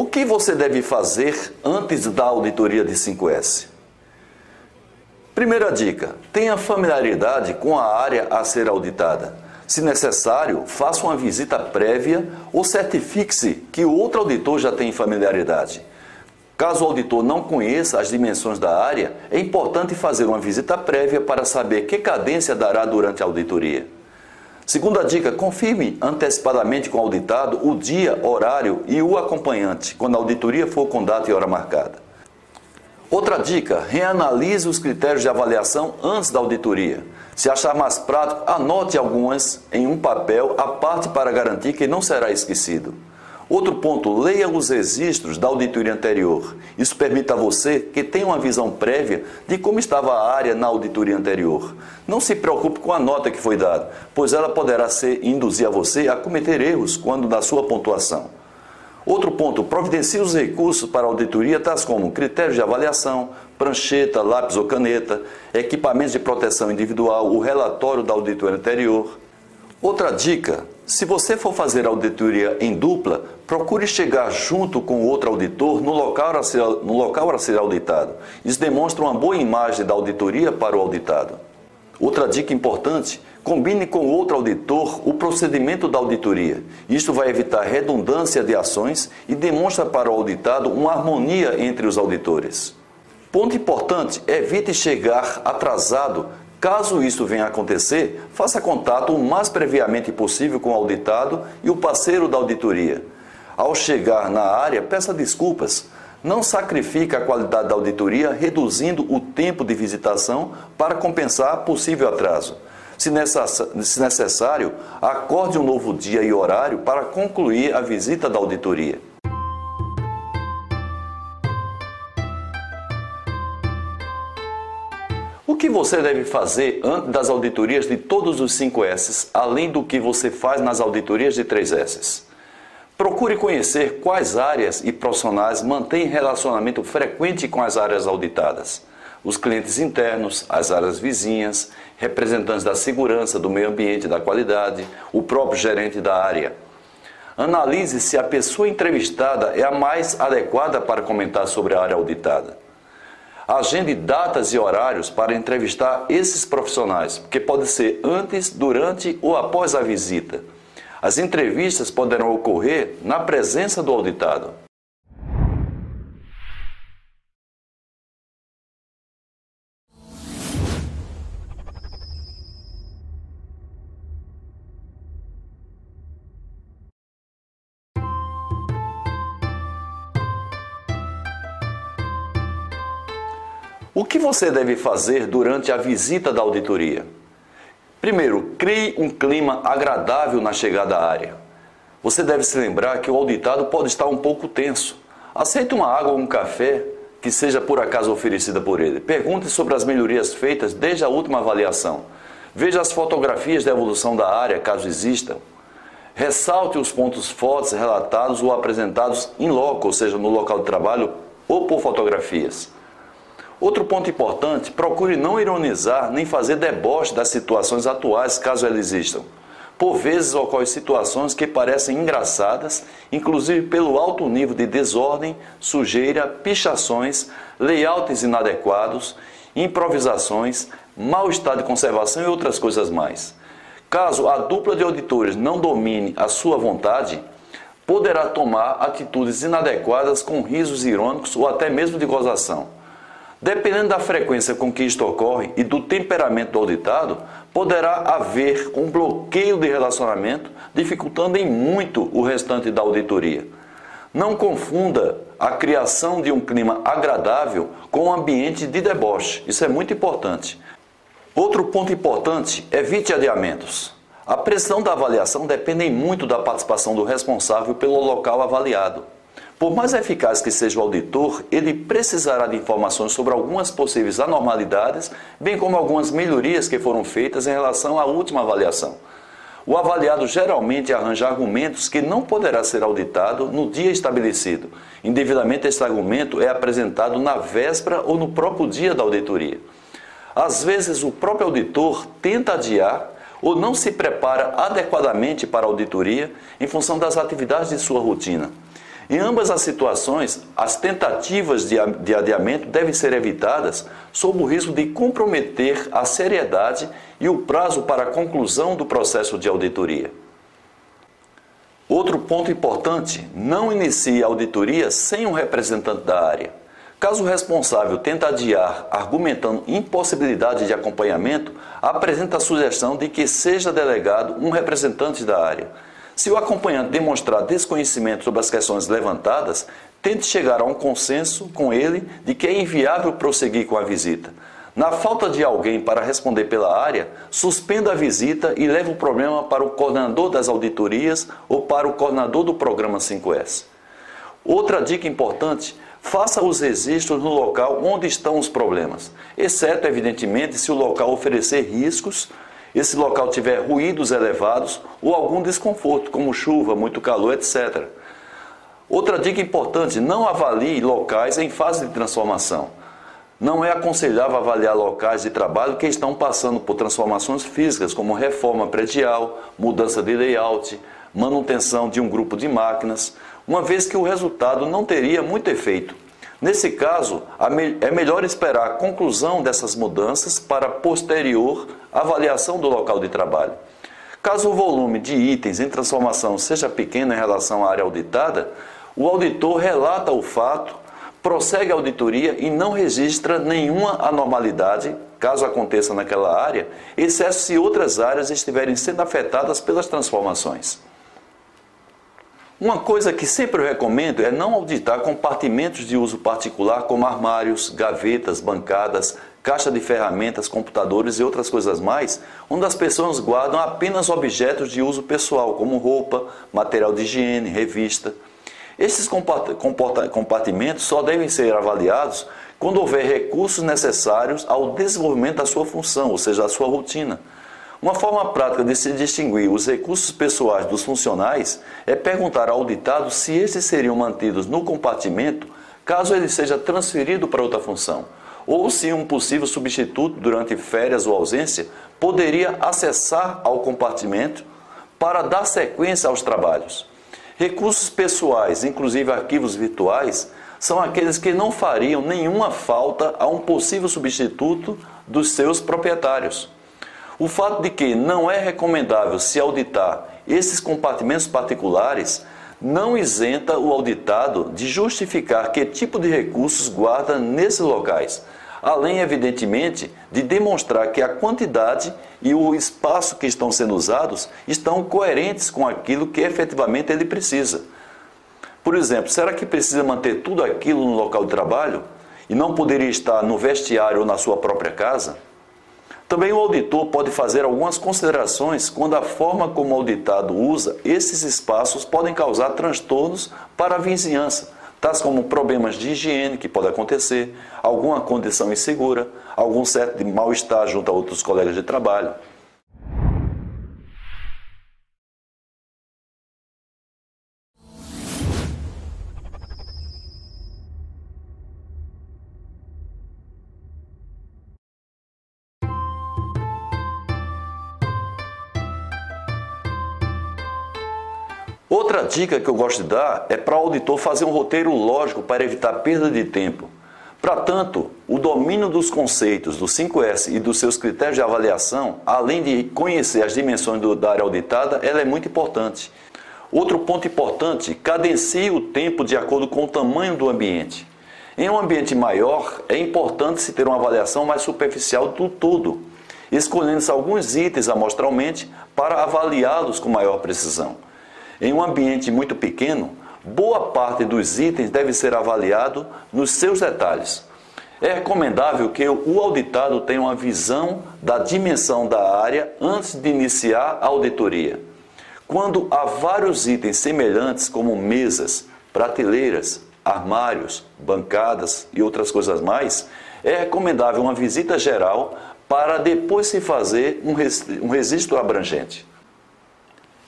O que você deve fazer antes da auditoria de 5S? Primeira dica: tenha familiaridade com a área a ser auditada. Se necessário, faça uma visita prévia ou certifique-se que outro auditor já tem familiaridade. Caso o auditor não conheça as dimensões da área, é importante fazer uma visita prévia para saber que cadência dará durante a auditoria. Segunda dica: confirme antecipadamente com o auditado o dia, horário e o acompanhante, quando a auditoria for com data e hora marcada. Outra dica: reanalise os critérios de avaliação antes da auditoria. Se achar mais prático, anote algumas em um papel à parte para garantir que não será esquecido. Outro ponto, leia os registros da auditoria anterior. Isso permite a você que tenha uma visão prévia de como estava a área na auditoria anterior. Não se preocupe com a nota que foi dada, pois ela poderá ser induzir a você a cometer erros quando da sua pontuação. Outro ponto, providencie os recursos para auditoria, tais como critérios de avaliação, prancheta, lápis ou caneta, equipamentos de proteção individual, o relatório da auditoria anterior. Outra dica, se você for fazer auditoria em dupla, procure chegar junto com outro auditor no local, a ser, no local a ser auditado. Isso demonstra uma boa imagem da auditoria para o auditado. Outra dica importante, Combine com outro auditor o procedimento da auditoria. Isto vai evitar redundância de ações e demonstra para o auditado uma harmonia entre os auditores. Ponto importante: evite chegar atrasado. Caso isso venha a acontecer, faça contato o mais previamente possível com o auditado e o parceiro da auditoria. Ao chegar na área, peça desculpas. Não sacrifique a qualidade da auditoria reduzindo o tempo de visitação para compensar possível atraso. Se necessário, acorde um novo dia e horário para concluir a visita da auditoria. Que você deve fazer antes das auditorias de todos os 5 S, além do que você faz nas auditorias de 3 S? Procure conhecer quais áreas e profissionais mantêm relacionamento frequente com as áreas auditadas os clientes internos, as áreas vizinhas, representantes da segurança, do meio ambiente, da qualidade, o próprio gerente da área. Analise se a pessoa entrevistada é a mais adequada para comentar sobre a área auditada. Agende datas e horários para entrevistar esses profissionais, que pode ser antes, durante ou após a visita. As entrevistas poderão ocorrer na presença do auditado. Você deve fazer durante a visita da auditoria? Primeiro, crie um clima agradável na chegada à área. Você deve se lembrar que o auditado pode estar um pouco tenso. Aceite uma água ou um café que seja por acaso oferecida por ele. Pergunte sobre as melhorias feitas desde a última avaliação. Veja as fotografias da evolução da área, caso existam. Ressalte os pontos fortes relatados ou apresentados em loco, ou seja, no local de trabalho, ou por fotografias. Outro ponto importante, procure não ironizar nem fazer deboche das situações atuais, caso elas existam. Por vezes ocorrem situações que parecem engraçadas, inclusive pelo alto nível de desordem, sujeira, pichações, layouts inadequados, improvisações, mau estado de conservação e outras coisas mais. Caso a dupla de auditores não domine a sua vontade, poderá tomar atitudes inadequadas com risos irônicos ou até mesmo de gozação. Dependendo da frequência com que isto ocorre e do temperamento do auditado, poderá haver um bloqueio de relacionamento, dificultando em muito o restante da auditoria. Não confunda a criação de um clima agradável com um ambiente de deboche. Isso é muito importante. Outro ponto importante: evite adiamentos. A pressão da avaliação depende muito da participação do responsável pelo local avaliado. Por mais eficaz que seja o auditor, ele precisará de informações sobre algumas possíveis anormalidades, bem como algumas melhorias que foram feitas em relação à última avaliação. O avaliado geralmente arranja argumentos que não poderá ser auditado no dia estabelecido. Indevidamente, esse argumento é apresentado na véspera ou no próprio dia da auditoria. Às vezes, o próprio auditor tenta adiar ou não se prepara adequadamente para a auditoria em função das atividades de sua rotina. Em ambas as situações, as tentativas de adiamento devem ser evitadas sob o risco de comprometer a seriedade e o prazo para a conclusão do processo de auditoria. Outro ponto importante: não inicie a auditoria sem um representante da área. Caso o responsável tente adiar argumentando impossibilidade de acompanhamento, apresenta a sugestão de que seja delegado um representante da área. Se o acompanhante demonstrar desconhecimento sobre as questões levantadas, tente chegar a um consenso com ele de que é inviável prosseguir com a visita. Na falta de alguém para responder pela área, suspenda a visita e leve o problema para o coordenador das auditorias ou para o coordenador do programa 5S. Outra dica importante Faça os registros no local onde estão os problemas, exceto, evidentemente, se o local oferecer riscos, esse local tiver ruídos elevados ou algum desconforto, como chuva, muito calor, etc. Outra dica importante: não avalie locais em fase de transformação. Não é aconselhável avaliar locais de trabalho que estão passando por transformações físicas, como reforma predial, mudança de layout, manutenção de um grupo de máquinas uma vez que o resultado não teria muito efeito. Nesse caso, é melhor esperar a conclusão dessas mudanças para posterior avaliação do local de trabalho. Caso o volume de itens em transformação seja pequeno em relação à área auditada, o auditor relata o fato, prossegue a auditoria e não registra nenhuma anormalidade, caso aconteça naquela área, exceto se outras áreas estiverem sendo afetadas pelas transformações. Uma coisa que sempre eu recomendo é não auditar compartimentos de uso particular como armários, gavetas, bancadas, caixa de ferramentas, computadores e outras coisas mais, onde as pessoas guardam apenas objetos de uso pessoal, como roupa, material de higiene, revista. Esses compartimentos só devem ser avaliados quando houver recursos necessários ao desenvolvimento da sua função, ou seja, da sua rotina. Uma forma prática de se distinguir os recursos pessoais dos funcionais é perguntar ao auditado se estes seriam mantidos no compartimento caso ele seja transferido para outra função, ou se um possível substituto durante férias ou ausência poderia acessar ao compartimento para dar sequência aos trabalhos. Recursos pessoais, inclusive arquivos virtuais, são aqueles que não fariam nenhuma falta a um possível substituto dos seus proprietários. O fato de que não é recomendável se auditar esses compartimentos particulares não isenta o auditado de justificar que tipo de recursos guarda nesses locais, além, evidentemente, de demonstrar que a quantidade e o espaço que estão sendo usados estão coerentes com aquilo que efetivamente ele precisa. Por exemplo, será que precisa manter tudo aquilo no local de trabalho e não poderia estar no vestiário ou na sua própria casa? Também o auditor pode fazer algumas considerações quando a forma como o auditado usa esses espaços podem causar transtornos para a vizinhança, tais como problemas de higiene que pode acontecer, alguma condição insegura, algum certo mal-estar junto a outros colegas de trabalho. Outra dica que eu gosto de dar é para o auditor fazer um roteiro lógico para evitar perda de tempo. Para tanto, o domínio dos conceitos do 5S e dos seus critérios de avaliação, além de conhecer as dimensões do, da área auditada, ela é muito importante. Outro ponto importante, cadencie o tempo de acordo com o tamanho do ambiente. Em um ambiente maior, é importante se ter uma avaliação mais superficial do todo, escolhendo-se alguns itens amostralmente para avaliá-los com maior precisão. Em um ambiente muito pequeno, boa parte dos itens deve ser avaliado nos seus detalhes. É recomendável que o auditado tenha uma visão da dimensão da área antes de iniciar a auditoria. Quando há vários itens semelhantes, como mesas, prateleiras, armários, bancadas e outras coisas mais, é recomendável uma visita geral para depois se fazer um registro abrangente.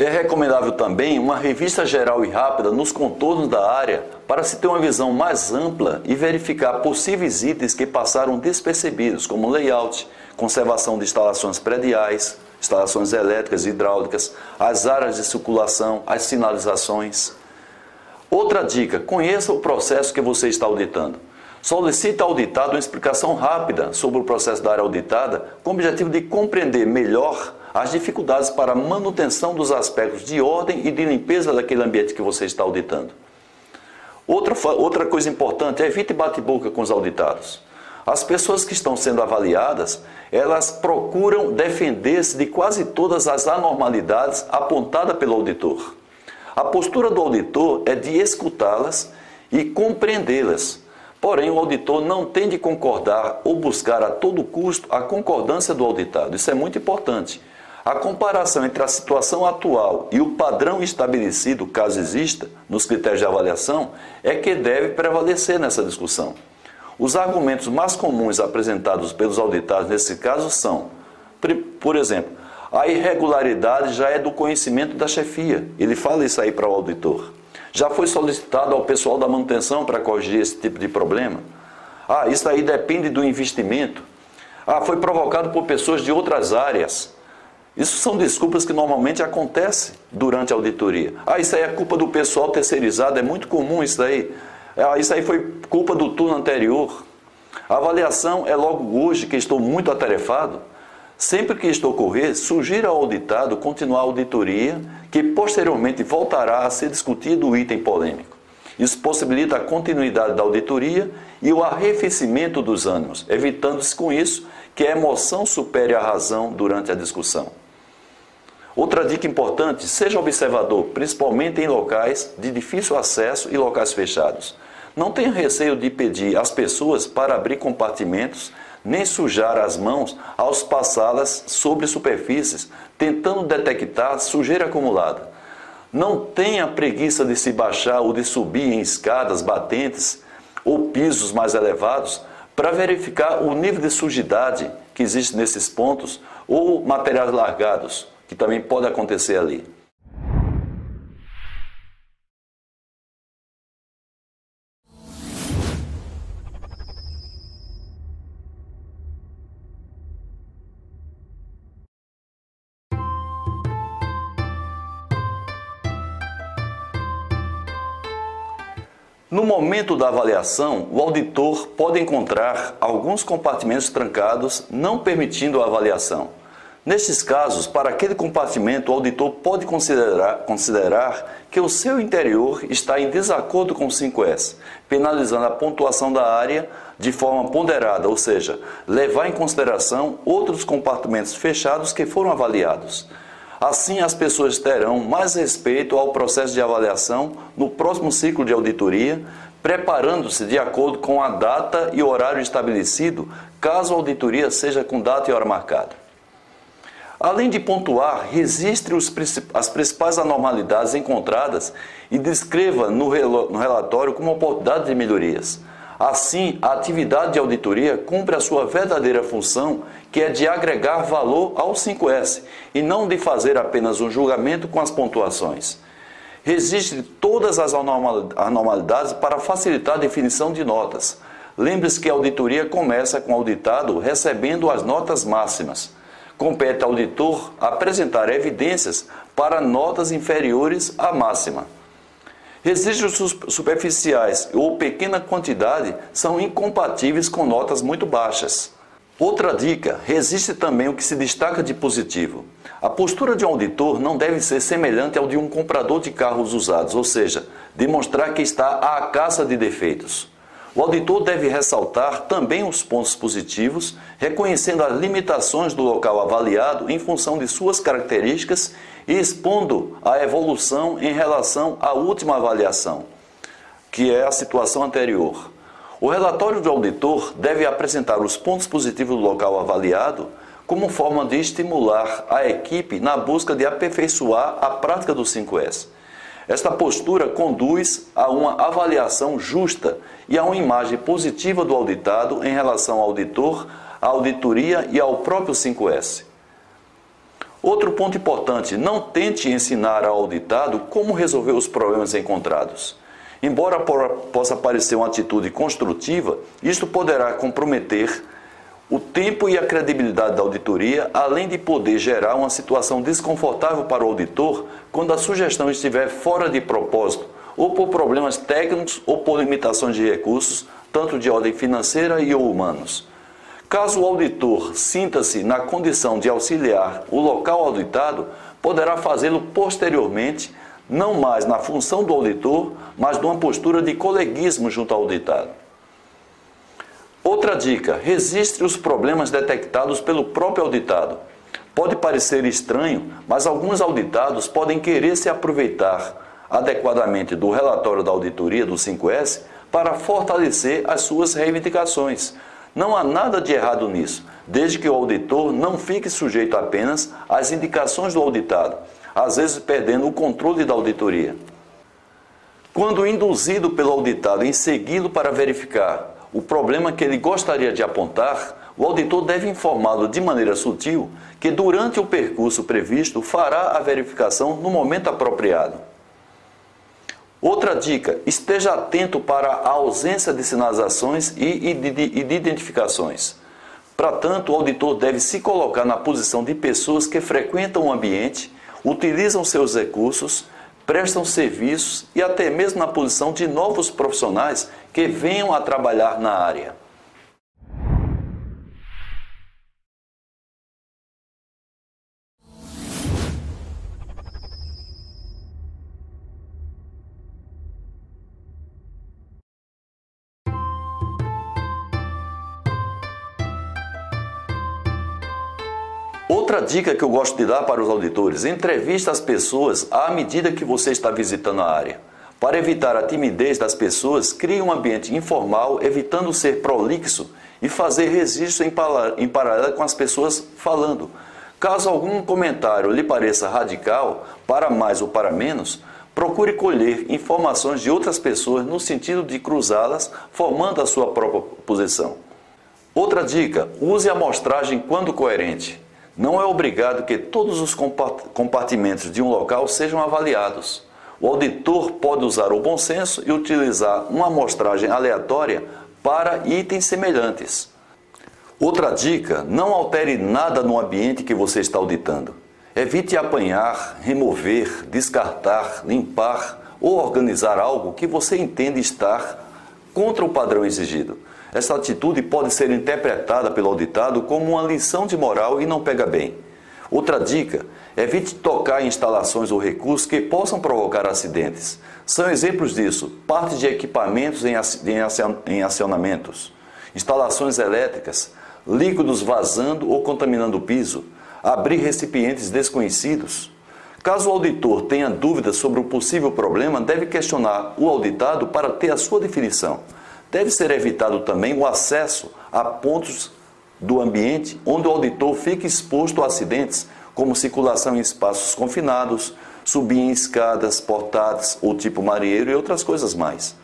É recomendável também uma revista geral e rápida nos contornos da área para se ter uma visão mais ampla e verificar possíveis itens que passaram despercebidos, como layout, conservação de instalações prediais, instalações elétricas e hidráulicas, as áreas de circulação, as sinalizações. Outra dica: conheça o processo que você está auditando. Solicite ao auditado uma explicação rápida sobre o processo da área auditada, com o objetivo de compreender melhor as dificuldades para a manutenção dos aspectos de ordem e de limpeza daquele ambiente que você está auditando. Outra, outra coisa importante, evite bate-boca com os auditados. As pessoas que estão sendo avaliadas, elas procuram defender-se de quase todas as anormalidades apontadas pelo auditor. A postura do auditor é de escutá-las e compreendê-las. Porém, o auditor não tem de concordar ou buscar a todo custo a concordância do auditado. Isso é muito importante. A comparação entre a situação atual e o padrão estabelecido, caso exista, nos critérios de avaliação, é que deve prevalecer nessa discussão. Os argumentos mais comuns apresentados pelos auditados nesse caso são, por exemplo, a irregularidade já é do conhecimento da chefia. Ele fala isso aí para o auditor. Já foi solicitado ao pessoal da manutenção para corrigir esse tipo de problema? Ah, isso aí depende do investimento. Ah, foi provocado por pessoas de outras áreas. Isso são desculpas que normalmente acontecem durante a auditoria. Ah, isso aí é culpa do pessoal terceirizado, é muito comum isso aí. Ah, isso aí foi culpa do turno anterior. A avaliação é logo hoje que estou muito atarefado. Sempre que isto ocorrer, sugira ao auditado continuar a auditoria, que posteriormente voltará a ser discutido o item polêmico. Isso possibilita a continuidade da auditoria e o arrefecimento dos ânimos, evitando-se com isso que a emoção supere a razão durante a discussão. Outra dica importante: seja observador, principalmente em locais de difícil acesso e locais fechados. Não tenha receio de pedir às pessoas para abrir compartimentos, nem sujar as mãos ao passá-las sobre superfícies, tentando detectar sujeira acumulada. Não tenha preguiça de se baixar ou de subir em escadas batentes ou pisos mais elevados para verificar o nível de sujidade que existe nesses pontos ou materiais largados que também pode acontecer ali. No momento da avaliação, o auditor pode encontrar alguns compartimentos trancados, não permitindo a avaliação. Nestes casos, para aquele compartimento, o auditor pode considerar, considerar que o seu interior está em desacordo com o 5S, penalizando a pontuação da área de forma ponderada, ou seja, levar em consideração outros compartimentos fechados que foram avaliados. Assim, as pessoas terão mais respeito ao processo de avaliação no próximo ciclo de auditoria, preparando-se de acordo com a data e horário estabelecido, caso a auditoria seja com data e hora marcada. Além de pontuar, registre os, as principais anormalidades encontradas e descreva no relatório como oportunidade de melhorias. Assim, a atividade de auditoria cumpre a sua verdadeira função, que é de agregar valor ao 5S e não de fazer apenas um julgamento com as pontuações. Registre todas as anormalidades para facilitar a definição de notas. Lembre-se que a auditoria começa com o auditado recebendo as notas máximas compete ao auditor apresentar evidências para notas inferiores à máxima. Registros superficiais ou pequena quantidade são incompatíveis com notas muito baixas. Outra dica: resiste também o que se destaca de positivo. A postura de um auditor não deve ser semelhante ao de um comprador de carros usados, ou seja, demonstrar que está à caça de defeitos. O auditor deve ressaltar também os pontos positivos, reconhecendo as limitações do local avaliado em função de suas características expondo a evolução em relação à última avaliação, que é a situação anterior. O relatório do auditor deve apresentar os pontos positivos do local avaliado como forma de estimular a equipe na busca de aperfeiçoar a prática do 5S. Esta postura conduz a uma avaliação justa e a uma imagem positiva do auditado em relação ao auditor, à auditoria e ao próprio 5S. Outro ponto importante: não tente ensinar ao auditado como resolver os problemas encontrados. Embora possa parecer uma atitude construtiva, isto poderá comprometer o tempo e a credibilidade da auditoria, além de poder gerar uma situação desconfortável para o auditor quando a sugestão estiver fora de propósito ou por problemas técnicos ou por limitações de recursos, tanto de ordem financeira e ou humanos. Caso o auditor sinta-se na condição de auxiliar o local auditado, poderá fazê-lo posteriormente, não mais na função do auditor, mas numa postura de coleguismo junto ao auditado. Outra dica: registre os problemas detectados pelo próprio auditado. Pode parecer estranho, mas alguns auditados podem querer se aproveitar adequadamente do relatório da auditoria do 5S para fortalecer as suas reivindicações. Não há nada de errado nisso, desde que o auditor não fique sujeito apenas às indicações do auditado, às vezes perdendo o controle da auditoria. Quando induzido pelo auditado em segui-lo para verificar o problema que ele gostaria de apontar, o auditor deve informá-lo de maneira sutil que durante o percurso previsto fará a verificação no momento apropriado. Outra dica: esteja atento para a ausência de sinalizações e de identificações. Para tanto, o auditor deve se colocar na posição de pessoas que frequentam o ambiente, utilizam seus recursos, prestam serviços e até mesmo na posição de novos profissionais que venham a trabalhar na área. Outra dica que eu gosto de dar para os auditores: entrevista as pessoas à medida que você está visitando a área. Para evitar a timidez das pessoas, crie um ambiente informal, evitando ser prolixo e fazer registro em paralelo com as pessoas falando. Caso algum comentário lhe pareça radical, para mais ou para menos, procure colher informações de outras pessoas no sentido de cruzá-las, formando a sua própria posição. Outra dica: use a amostragem quando coerente. Não é obrigado que todos os compartimentos de um local sejam avaliados. O auditor pode usar o bom senso e utilizar uma amostragem aleatória para itens semelhantes. Outra dica: não altere nada no ambiente que você está auditando. Evite apanhar, remover, descartar, limpar ou organizar algo que você entende estar contra o padrão exigido. Essa atitude pode ser interpretada pelo auditado como uma lição de moral e não pega bem. Outra dica: evite tocar em instalações ou recursos que possam provocar acidentes. São exemplos disso: partes de equipamentos em acionamentos, instalações elétricas, líquidos vazando ou contaminando o piso, abrir recipientes desconhecidos. Caso o auditor tenha dúvidas sobre o possível problema, deve questionar o auditado para ter a sua definição. Deve ser evitado também o acesso a pontos do ambiente onde o auditor fique exposto a acidentes, como circulação em espaços confinados, subir em escadas, portadas ou tipo marinheiro e outras coisas mais.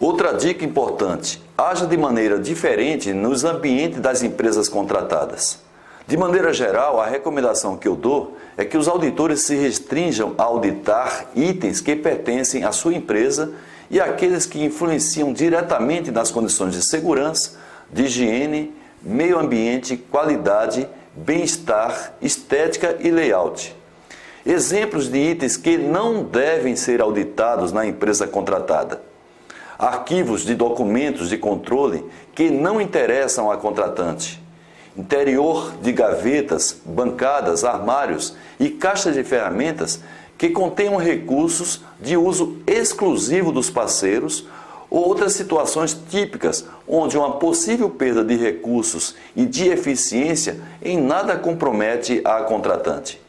Outra dica importante: haja de maneira diferente nos ambientes das empresas contratadas. De maneira geral, a recomendação que eu dou é que os auditores se restringam a auditar itens que pertencem à sua empresa e aqueles que influenciam diretamente nas condições de segurança, de higiene, meio ambiente, qualidade, bem-estar, estética e layout. Exemplos de itens que não devem ser auditados na empresa contratada. Arquivos de documentos de controle que não interessam à contratante. Interior de gavetas, bancadas, armários e caixas de ferramentas que contenham recursos de uso exclusivo dos parceiros ou outras situações típicas onde uma possível perda de recursos e de eficiência em nada compromete a contratante.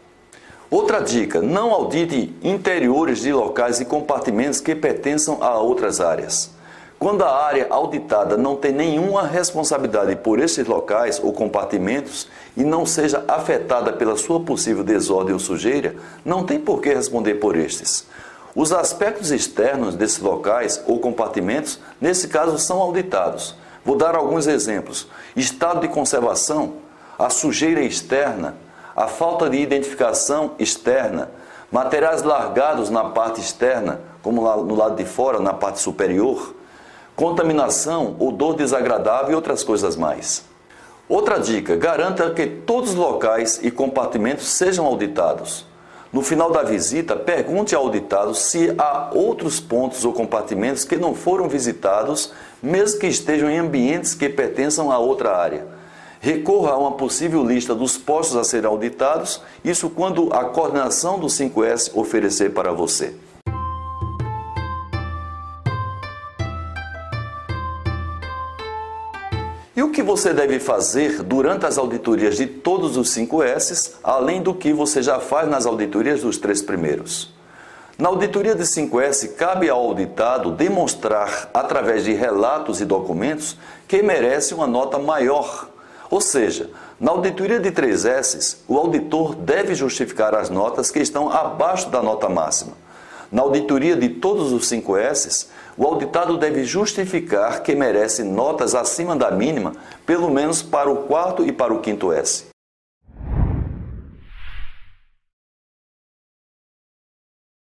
Outra dica: não audite interiores de locais e compartimentos que pertençam a outras áreas. Quando a área auditada não tem nenhuma responsabilidade por esses locais ou compartimentos e não seja afetada pela sua possível desordem ou sujeira, não tem por que responder por estes. Os aspectos externos desses locais ou compartimentos, nesse caso, são auditados. Vou dar alguns exemplos: estado de conservação, a sujeira externa, a falta de identificação externa, materiais largados na parte externa, como no lado de fora, na parte superior contaminação, odor desagradável e outras coisas mais. Outra dica: garanta que todos os locais e compartimentos sejam auditados. No final da visita, pergunte ao auditado se há outros pontos ou compartimentos que não foram visitados, mesmo que estejam em ambientes que pertençam a outra área. Recorra a uma possível lista dos postos a serem auditados, isso quando a coordenação do 5S oferecer para você. E o que você deve fazer durante as auditorias de todos os 5S, além do que você já faz nas auditorias dos três primeiros? Na auditoria de 5S, cabe ao auditado demonstrar, através de relatos e documentos, que merece uma nota maior. Ou seja, na auditoria de 3S, o auditor deve justificar as notas que estão abaixo da nota máxima. Na auditoria de todos os 5S, o auditado deve justificar que merece notas acima da mínima, pelo menos para o quarto e para o quinto S.